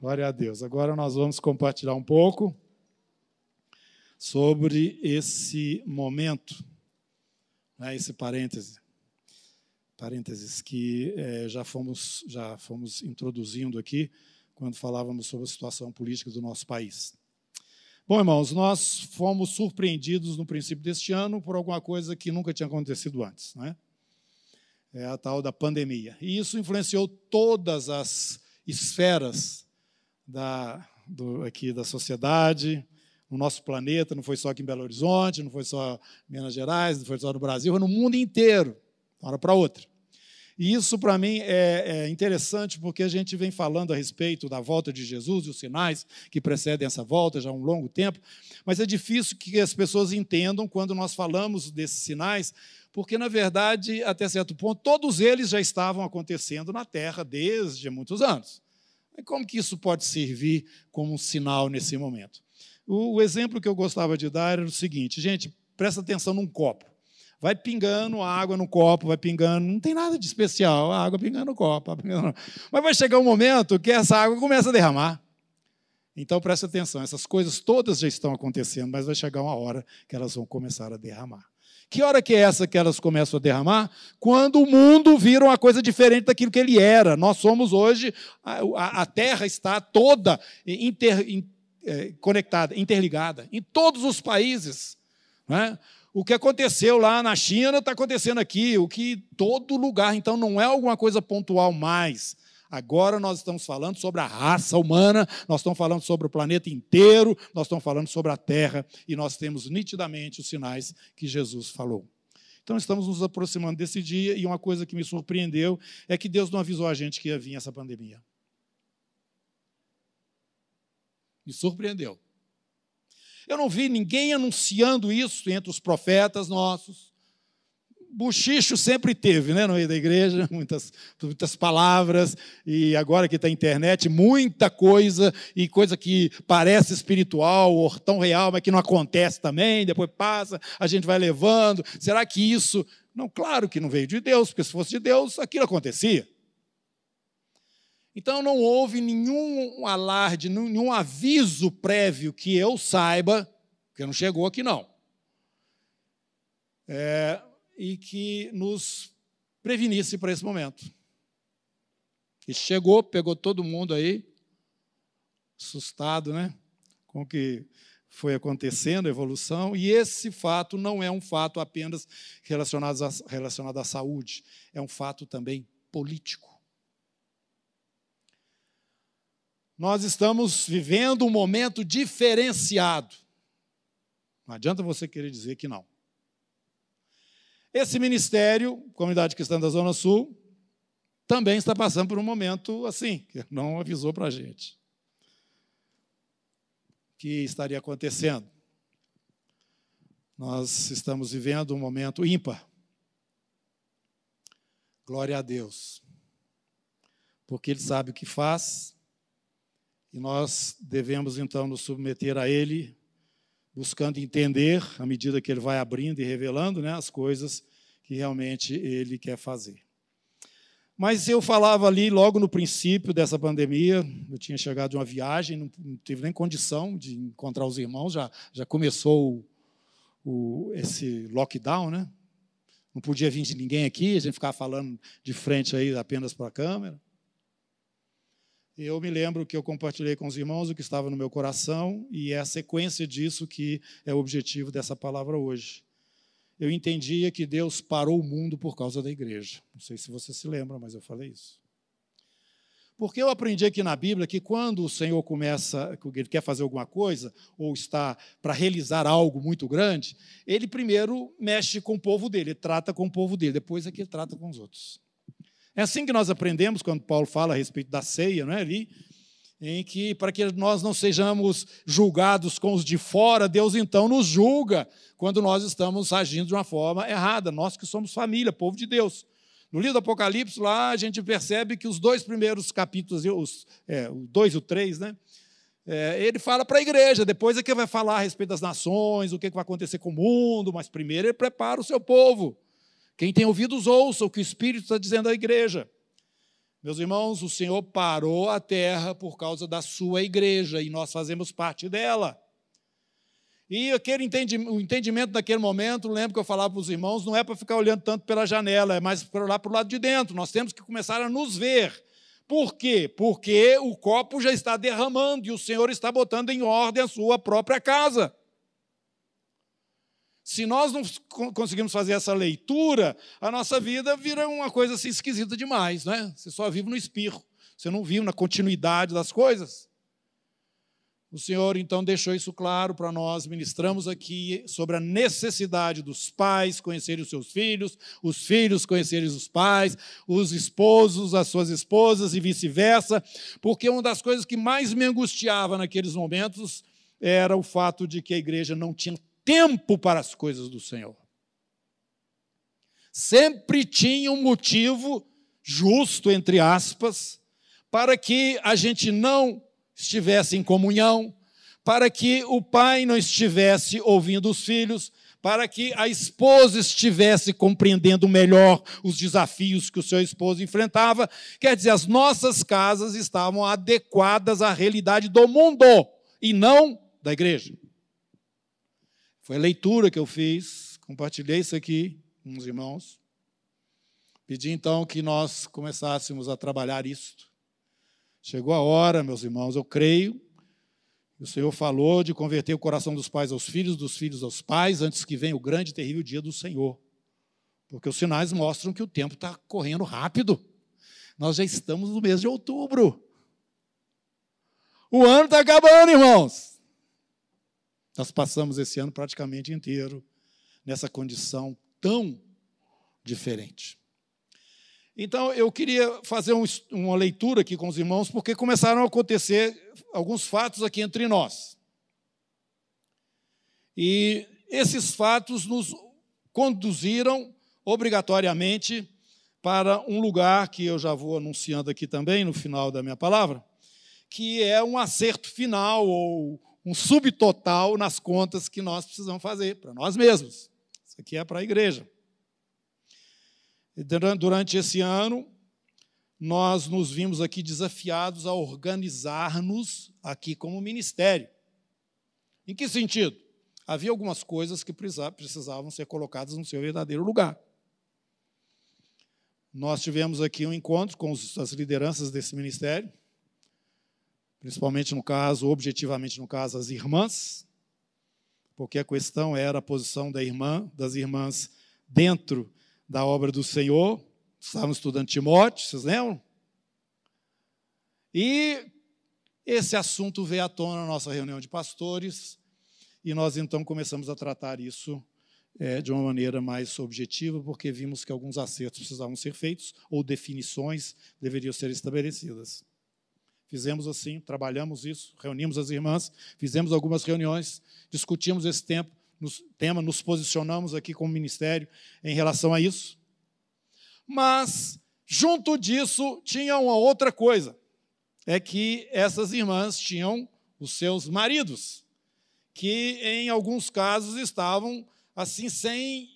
Glória a Deus. Agora nós vamos compartilhar um pouco sobre esse momento, né, esse parêntese, parênteses que é, já, fomos, já fomos introduzindo aqui quando falávamos sobre a situação política do nosso país. Bom, irmãos, nós fomos surpreendidos no princípio deste ano por alguma coisa que nunca tinha acontecido antes, né? É a tal da pandemia. E isso influenciou todas as esferas da, do, aqui da sociedade, no nosso planeta, não foi só aqui em Belo Horizonte, não foi só em Minas Gerais, não foi só no Brasil, foi no mundo inteiro, de uma hora para outra. E isso, para mim, é, é, interessante porque a gente vem falando a respeito da volta de Jesus e os sinais que precedem essa volta já há um longo tempo, mas é difícil que as pessoas entendam quando nós falamos desses sinais, porque, na verdade, até certo ponto, todos eles já estavam acontecendo na Terra desde muitos anos. Como que isso pode servir como um sinal nesse momento? O, o exemplo que eu gostava de dar era o seguinte, gente, presta atenção num copo. Vai pingando água no copo, vai pingando, não tem nada de especial, a água pingando no copo. Pingando... Mas vai chegar um momento que essa água começa a derramar. Então presta atenção, essas coisas todas já estão acontecendo, mas vai chegar uma hora que elas vão começar a derramar. Que hora que é essa que elas começam a derramar? Quando o mundo vira uma coisa diferente daquilo que ele era. Nós somos hoje, a, a Terra está toda inter, in, é, conectada, interligada, em todos os países. Né? O que aconteceu lá na China está acontecendo aqui, o que todo lugar, então não é alguma coisa pontual mais. Agora nós estamos falando sobre a raça humana, nós estamos falando sobre o planeta inteiro, nós estamos falando sobre a Terra e nós temos nitidamente os sinais que Jesus falou. Então estamos nos aproximando desse dia e uma coisa que me surpreendeu é que Deus não avisou a gente que ia vir essa pandemia. Me surpreendeu. Eu não vi ninguém anunciando isso entre os profetas nossos buchicho sempre teve, né, no meio da igreja, muitas, muitas palavras, e agora que está a internet, muita coisa, e coisa que parece espiritual ou tão real, mas que não acontece também, depois passa, a gente vai levando. Será que isso. Não, claro que não veio de Deus, porque se fosse de Deus, aquilo acontecia. Então não houve nenhum alarde, nenhum aviso prévio que eu saiba, porque não chegou aqui não. É, e que nos prevenisse para esse momento. E chegou, pegou todo mundo aí, assustado, né? Com o que foi acontecendo, a evolução, e esse fato não é um fato apenas relacionado relacionado à saúde, é um fato também político. Nós estamos vivendo um momento diferenciado. Não adianta você querer dizer que não. Esse ministério, Comunidade Cristã da Zona Sul, também está passando por um momento assim, que não avisou para a gente que estaria acontecendo. Nós estamos vivendo um momento ímpar. Glória a Deus. Porque Ele sabe o que faz e nós devemos então nos submeter a Ele buscando entender, à medida que ele vai abrindo e revelando né, as coisas que realmente ele quer fazer. Mas eu falava ali logo no princípio dessa pandemia, eu tinha chegado de uma viagem, não, tive nem condição de encontrar os irmãos, já, já começou o, o, esse lockdown, né? Não podia vir de ninguém aqui, a gente ficava falando de frente aí apenas para a câmera. Eu me lembro que eu compartilhei com os irmãos o que estava no meu coração e é a sequência disso que é o objetivo dessa palavra hoje. Eu entendia que Deus parou o mundo por causa da igreja. Não sei se você se lembra, mas eu falei isso. Porque eu aprendi aqui na Bíblia que quando o Senhor começa, ele quer fazer alguma coisa, ou está para realizar algo muito grande, ele primeiro mexe com o povo dele, ele trata com o povo dele, depois é que ele trata com os outros. É assim que nós aprendemos quando Paulo fala a respeito da ceia, não é ali? Em que, para que nós não sejamos julgados com os de fora, Deus então nos julga quando nós estamos agindo de uma forma errada, nós que somos família, povo de Deus. No livro do Apocalipse, lá a gente percebe que os dois primeiros capítulos, os, é, o 2 e o 3, né? É, ele fala para a igreja, depois é que vai falar a respeito das nações, o que vai acontecer com o mundo, mas primeiro ele prepara o seu povo. Quem tem ouvidos, ouça o que o Espírito está dizendo à igreja. Meus irmãos, o Senhor parou a terra por causa da sua igreja e nós fazemos parte dela. E aquele entendimento, o entendimento daquele momento, lembro que eu falava para os irmãos, não é para ficar olhando tanto pela janela, é mais para olhar para o lado de dentro. Nós temos que começar a nos ver. Por quê? Porque o copo já está derramando e o Senhor está botando em ordem a sua própria casa. Se nós não conseguimos fazer essa leitura, a nossa vida vira uma coisa assim esquisita demais, né? Você só vive no espirro, você não vive na continuidade das coisas. O Senhor então deixou isso claro para nós, ministramos aqui sobre a necessidade dos pais conhecerem os seus filhos, os filhos conhecerem os pais, os esposos, as suas esposas e vice-versa, porque uma das coisas que mais me angustiava naqueles momentos era o fato de que a igreja não tinha tempo para as coisas do Senhor. Sempre tinha um motivo justo, entre aspas, para que a gente não estivesse em comunhão, para que o pai não estivesse ouvindo os filhos, para que a esposa estivesse compreendendo melhor os desafios que o seu esposo enfrentava. Quer dizer, as nossas casas estavam adequadas à realidade do mundo e não da igreja. Foi a leitura que eu fiz, compartilhei isso aqui com os irmãos. Pedi então que nós começássemos a trabalhar isto. Chegou a hora, meus irmãos, eu creio. O Senhor falou de converter o coração dos pais aos filhos, dos filhos aos pais, antes que venha o grande e terrível dia do Senhor. Porque os sinais mostram que o tempo está correndo rápido. Nós já estamos no mês de outubro. O ano está acabando, irmãos. Nós passamos esse ano praticamente inteiro nessa condição tão diferente. Então, eu queria fazer um, uma leitura aqui com os irmãos, porque começaram a acontecer alguns fatos aqui entre nós. E esses fatos nos conduziram obrigatoriamente para um lugar que eu já vou anunciando aqui também no final da minha palavra, que é um acerto final ou um subtotal nas contas que nós precisamos fazer para nós mesmos. Isso aqui é para a igreja. Durante esse ano, nós nos vimos aqui desafiados a organizar-nos aqui como ministério. Em que sentido? Havia algumas coisas que precisavam ser colocadas no seu verdadeiro lugar. Nós tivemos aqui um encontro com as lideranças desse ministério principalmente no caso, objetivamente no caso, as irmãs, porque a questão era a posição da irmã, das irmãs dentro da obra do Senhor. Estávamos estudando Timóteo, vocês lembram? E esse assunto veio à tona na nossa reunião de pastores, e nós então começamos a tratar isso é, de uma maneira mais objetiva, porque vimos que alguns acertos precisavam ser feitos ou definições deveriam ser estabelecidas. Fizemos assim, trabalhamos isso, reunimos as irmãs, fizemos algumas reuniões, discutimos esse tempo, nos, tema, nos posicionamos aqui como ministério em relação a isso. Mas, junto disso, tinha uma outra coisa: é que essas irmãs tinham os seus maridos, que em alguns casos estavam assim, sem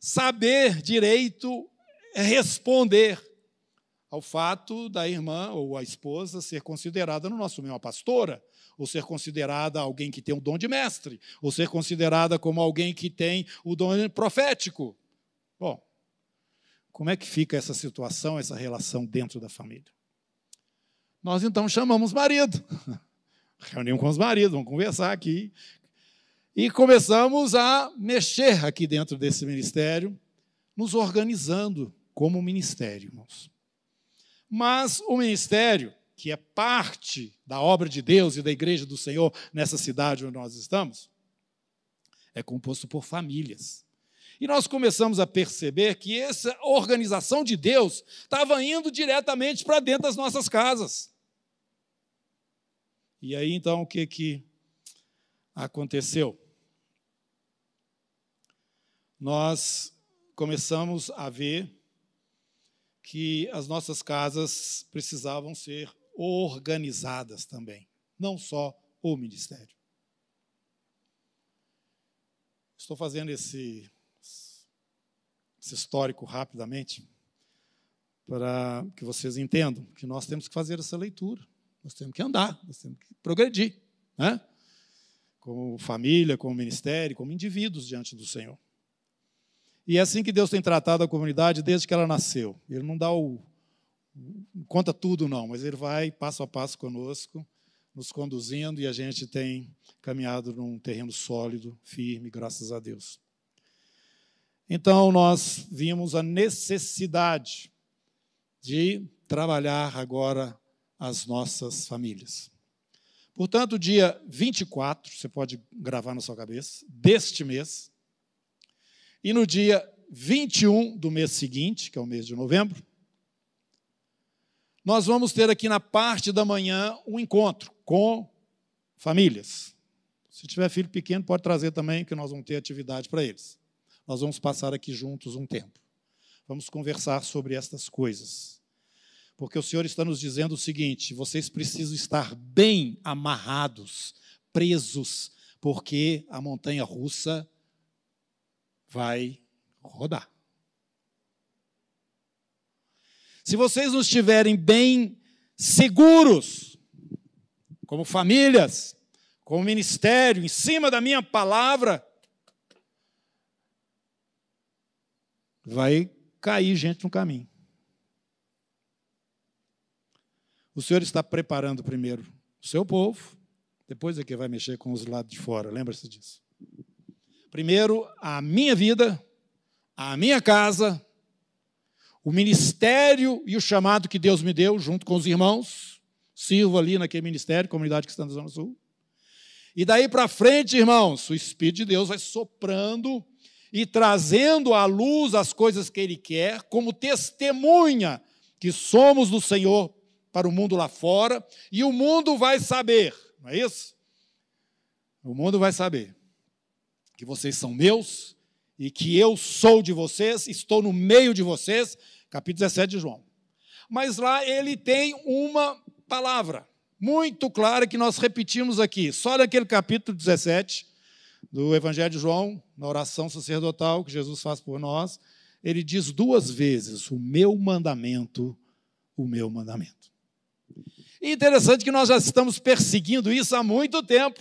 saber direito responder ao fato da irmã ou a esposa ser considerada no nosso meio uma pastora, ou ser considerada alguém que tem o dom de mestre, ou ser considerada como alguém que tem o dom profético. Bom, como é que fica essa situação, essa relação dentro da família? Nós então chamamos marido, reunimos com os maridos, vamos conversar aqui, e começamos a mexer aqui dentro desse ministério, nos organizando como ministério, irmãos. Mas o ministério, que é parte da obra de Deus e da igreja do Senhor nessa cidade onde nós estamos, é composto por famílias. E nós começamos a perceber que essa organização de Deus estava indo diretamente para dentro das nossas casas. E aí então o que, que aconteceu? Nós começamos a ver que as nossas casas precisavam ser organizadas também, não só o ministério. Estou fazendo esse, esse histórico rapidamente, para que vocês entendam que nós temos que fazer essa leitura, nós temos que andar, nós temos que progredir, né? como família, como ministério, como indivíduos diante do Senhor. E é assim que Deus tem tratado a comunidade desde que ela nasceu. Ele não dá o conta tudo não, mas ele vai passo a passo conosco, nos conduzindo e a gente tem caminhado num terreno sólido, firme, graças a Deus. Então nós vimos a necessidade de trabalhar agora as nossas famílias. Portanto, dia 24, você pode gravar na sua cabeça, deste mês, e no dia 21 do mês seguinte, que é o mês de novembro, nós vamos ter aqui na parte da manhã um encontro com famílias. Se tiver filho pequeno, pode trazer também, que nós vamos ter atividade para eles. Nós vamos passar aqui juntos um tempo. Vamos conversar sobre estas coisas. Porque o Senhor está nos dizendo o seguinte: vocês precisam estar bem amarrados, presos, porque a montanha russa vai rodar. Se vocês não estiverem bem seguros, como famílias, como ministério, em cima da minha palavra, vai cair gente no caminho. O Senhor está preparando primeiro o seu povo, depois é que vai mexer com os lados de fora, lembra-se disso. Primeiro, a minha vida, a minha casa, o ministério e o chamado que Deus me deu, junto com os irmãos. Sirvo ali naquele ministério, comunidade que está na Zona Sul. E daí para frente, irmãos, o Espírito de Deus vai soprando e trazendo à luz as coisas que Ele quer, como testemunha que somos do Senhor para o mundo lá fora, e o mundo vai saber, não é isso? O mundo vai saber que vocês são meus e que eu sou de vocês, estou no meio de vocês, capítulo 17 de João. Mas lá ele tem uma palavra muito clara que nós repetimos aqui, só naquele capítulo 17 do Evangelho de João, na oração sacerdotal que Jesus faz por nós, ele diz duas vezes: o meu mandamento, o meu mandamento. E interessante que nós já estamos perseguindo isso há muito tempo,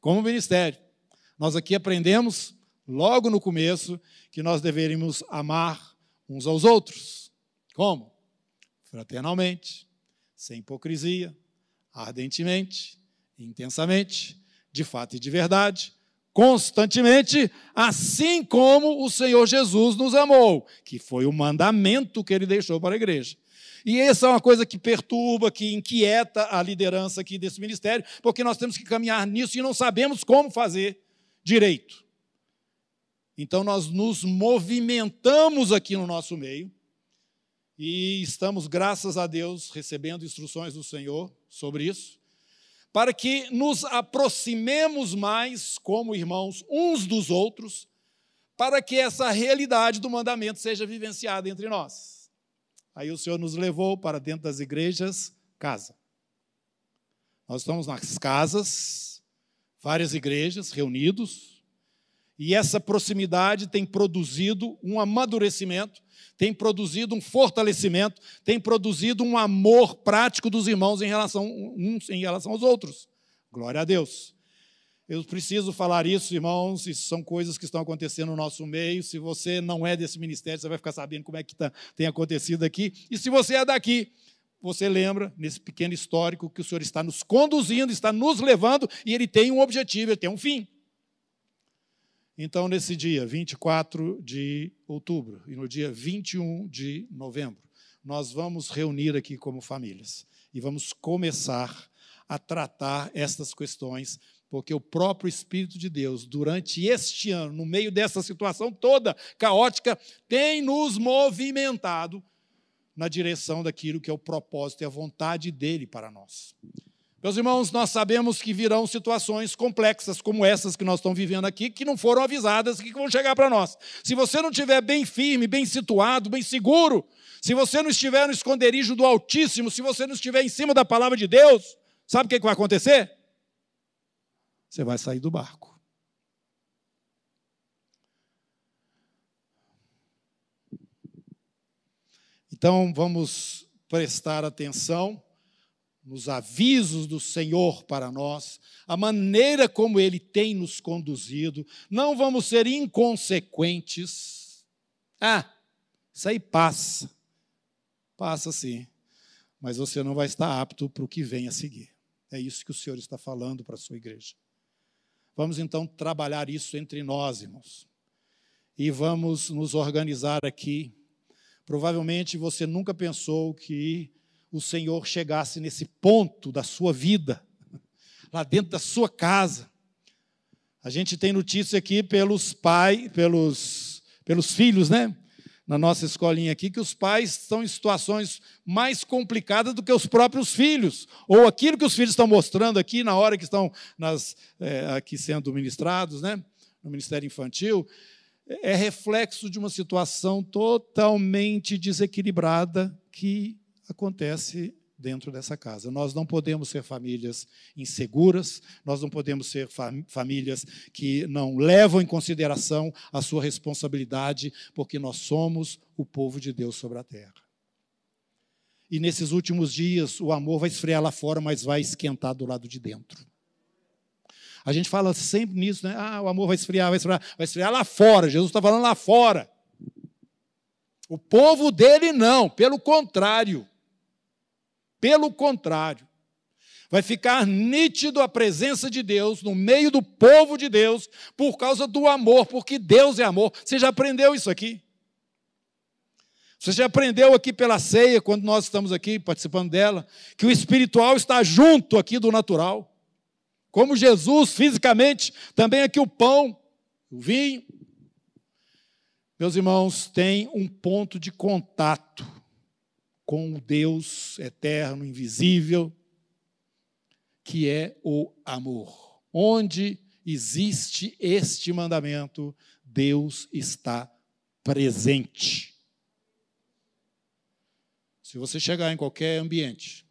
como ministério. Nós aqui aprendemos, logo no começo, que nós deveríamos amar uns aos outros. Como? Fraternalmente, sem hipocrisia, ardentemente, intensamente, de fato e de verdade, constantemente, assim como o Senhor Jesus nos amou, que foi o mandamento que ele deixou para a igreja. E essa é uma coisa que perturba, que inquieta a liderança aqui desse ministério, porque nós temos que caminhar nisso e não sabemos como fazer direito. Então nós nos movimentamos aqui no nosso meio e estamos, graças a Deus, recebendo instruções do Senhor sobre isso, para que nos aproximemos mais como irmãos uns dos outros, para que essa realidade do mandamento seja vivenciada entre nós. Aí o Senhor nos levou para dentro das igrejas, casa. Nós estamos nas casas, várias igrejas reunidos, e essa proximidade tem produzido um amadurecimento, tem produzido um fortalecimento, tem produzido um amor prático dos irmãos em relação uns em relação aos outros. Glória a Deus. Eu preciso falar isso, irmãos, isso são coisas que estão acontecendo no nosso meio. Se você não é desse ministério, você vai ficar sabendo como é que tá, tem acontecido aqui. E se você é daqui, você lembra, nesse pequeno histórico, que o Senhor está nos conduzindo, está nos levando e ele tem um objetivo, ele tem um fim. Então, nesse dia 24 de outubro e no dia 21 de novembro, nós vamos reunir aqui como famílias e vamos começar a tratar estas questões, porque o próprio Espírito de Deus, durante este ano, no meio dessa situação toda caótica, tem nos movimentado na direção daquilo que é o propósito e a vontade dele para nós. Meus irmãos, nós sabemos que virão situações complexas como essas que nós estamos vivendo aqui, que não foram avisadas, que vão chegar para nós. Se você não estiver bem firme, bem situado, bem seguro, se você não estiver no esconderijo do Altíssimo, se você não estiver em cima da palavra de Deus, sabe o que vai acontecer? Você vai sair do barco. Então, vamos prestar atenção nos avisos do Senhor para nós, a maneira como Ele tem nos conduzido, não vamos ser inconsequentes. Ah, isso aí passa, passa sim, mas você não vai estar apto para o que vem a seguir. É isso que o Senhor está falando para a sua igreja. Vamos então trabalhar isso entre nós, irmãos, e vamos nos organizar aqui. Provavelmente você nunca pensou que o Senhor chegasse nesse ponto da sua vida, lá dentro da sua casa. A gente tem notícia aqui pelos pais, pelos, pelos filhos, né? Na nossa escolinha aqui, que os pais estão em situações mais complicadas do que os próprios filhos. Ou aquilo que os filhos estão mostrando aqui na hora que estão nas, é, aqui sendo ministrados, né? No Ministério Infantil, é reflexo de uma situação totalmente desequilibrada que acontece dentro dessa casa. Nós não podemos ser famílias inseguras, nós não podemos ser famílias que não levam em consideração a sua responsabilidade, porque nós somos o povo de Deus sobre a terra. E nesses últimos dias, o amor vai esfriar lá fora, mas vai esquentar do lado de dentro. A gente fala sempre nisso, né? Ah, o amor vai esfriar, vai esfriar, vai esfriar lá fora. Jesus está falando lá fora. O povo dele não, pelo contrário. Pelo contrário, vai ficar nítido a presença de Deus no meio do povo de Deus por causa do amor, porque Deus é amor. Você já aprendeu isso aqui? Você já aprendeu aqui pela ceia, quando nós estamos aqui participando dela, que o espiritual está junto aqui do natural. Como Jesus, fisicamente, também aqui o pão, o vinho. Meus irmãos, tem um ponto de contato com o Deus eterno, invisível, que é o amor. Onde existe este mandamento, Deus está presente. Se você chegar em qualquer ambiente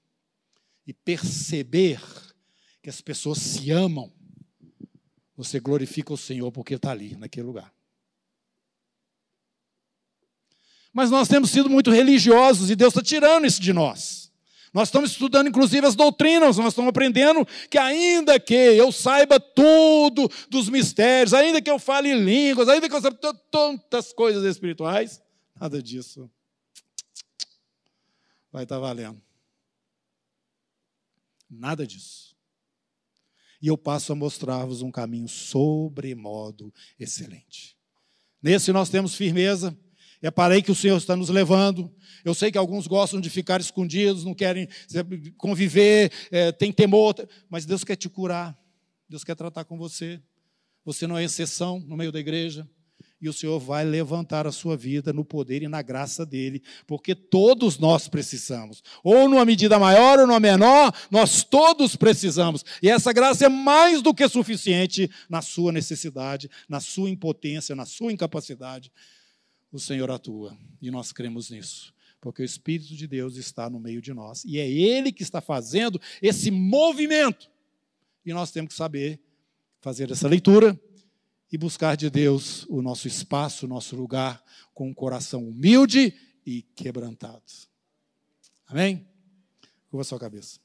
e perceber que as pessoas se amam, você glorifica o Senhor porque está ali, naquele lugar. Mas nós temos sido muito religiosos e Deus está tirando isso de nós. Nós estamos estudando, inclusive, as doutrinas, nós estamos aprendendo que, ainda que eu saiba tudo dos mistérios, ainda que eu fale línguas, ainda que eu saiba tantas coisas espirituais, nada disso vai estar valendo. Nada disso. E eu passo a mostrar-vos um caminho sobremodo excelente. Nesse nós temos firmeza, é para que o Senhor está nos levando. Eu sei que alguns gostam de ficar escondidos, não querem conviver, é, tem temor, mas Deus quer te curar, Deus quer tratar com você. Você não é exceção no meio da igreja. E o Senhor vai levantar a sua vida no poder e na graça dele, porque todos nós precisamos, ou numa medida maior ou numa menor, nós todos precisamos. E essa graça é mais do que suficiente na sua necessidade, na sua impotência, na sua incapacidade o Senhor atua. E nós cremos nisso. Porque o Espírito de Deus está no meio de nós. E é Ele que está fazendo esse movimento. E nós temos que saber fazer essa leitura e buscar de Deus o nosso espaço, o nosso lugar, com um coração humilde e quebrantado. Amém? Curva sua cabeça.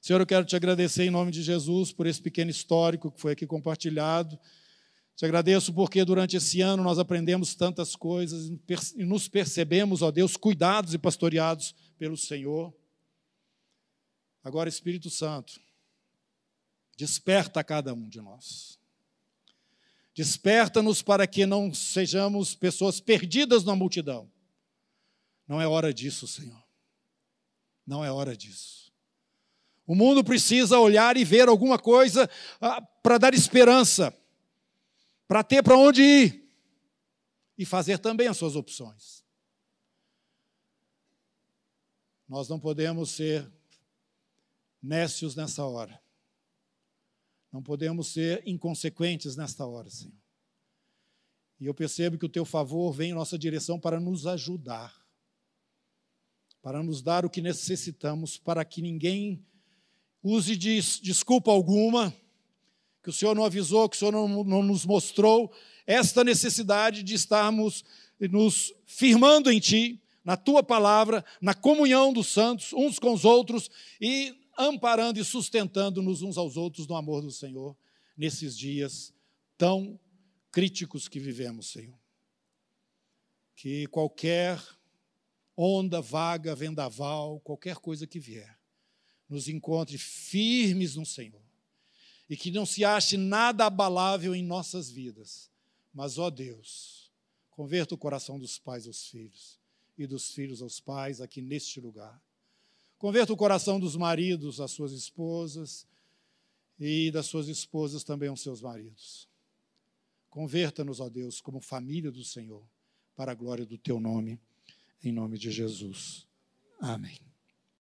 Senhor, eu quero te agradecer em nome de Jesus por esse pequeno histórico que foi aqui compartilhado. Te agradeço porque durante esse ano nós aprendemos tantas coisas e nos percebemos, ó Deus, cuidados e pastoreados pelo Senhor. Agora, Espírito Santo, desperta a cada um de nós. Desperta-nos para que não sejamos pessoas perdidas na multidão. Não é hora disso, Senhor. Não é hora disso. O mundo precisa olhar e ver alguma coisa ah, para dar esperança para ter para onde ir e fazer também as suas opções. Nós não podemos ser nécios nessa hora. Não podemos ser inconsequentes nesta hora, Senhor. E eu percebo que o teu favor vem em nossa direção para nos ajudar, para nos dar o que necessitamos, para que ninguém use de desculpa alguma que o Senhor não avisou, que o Senhor não, não nos mostrou esta necessidade de estarmos nos firmando em Ti, na tua palavra, na comunhão dos santos, uns com os outros e amparando e sustentando-nos uns aos outros no amor do Senhor, nesses dias tão críticos que vivemos, Senhor. Que qualquer onda, vaga, vendaval, qualquer coisa que vier, nos encontre firmes no Senhor e que não se ache nada abalável em nossas vidas. Mas, ó Deus, converta o coração dos pais aos filhos e dos filhos aos pais aqui neste lugar. Converta o coração dos maridos às suas esposas e das suas esposas também aos seus maridos. Converta-nos, ó Deus, como família do Senhor, para a glória do teu nome, em nome de Jesus. Amém.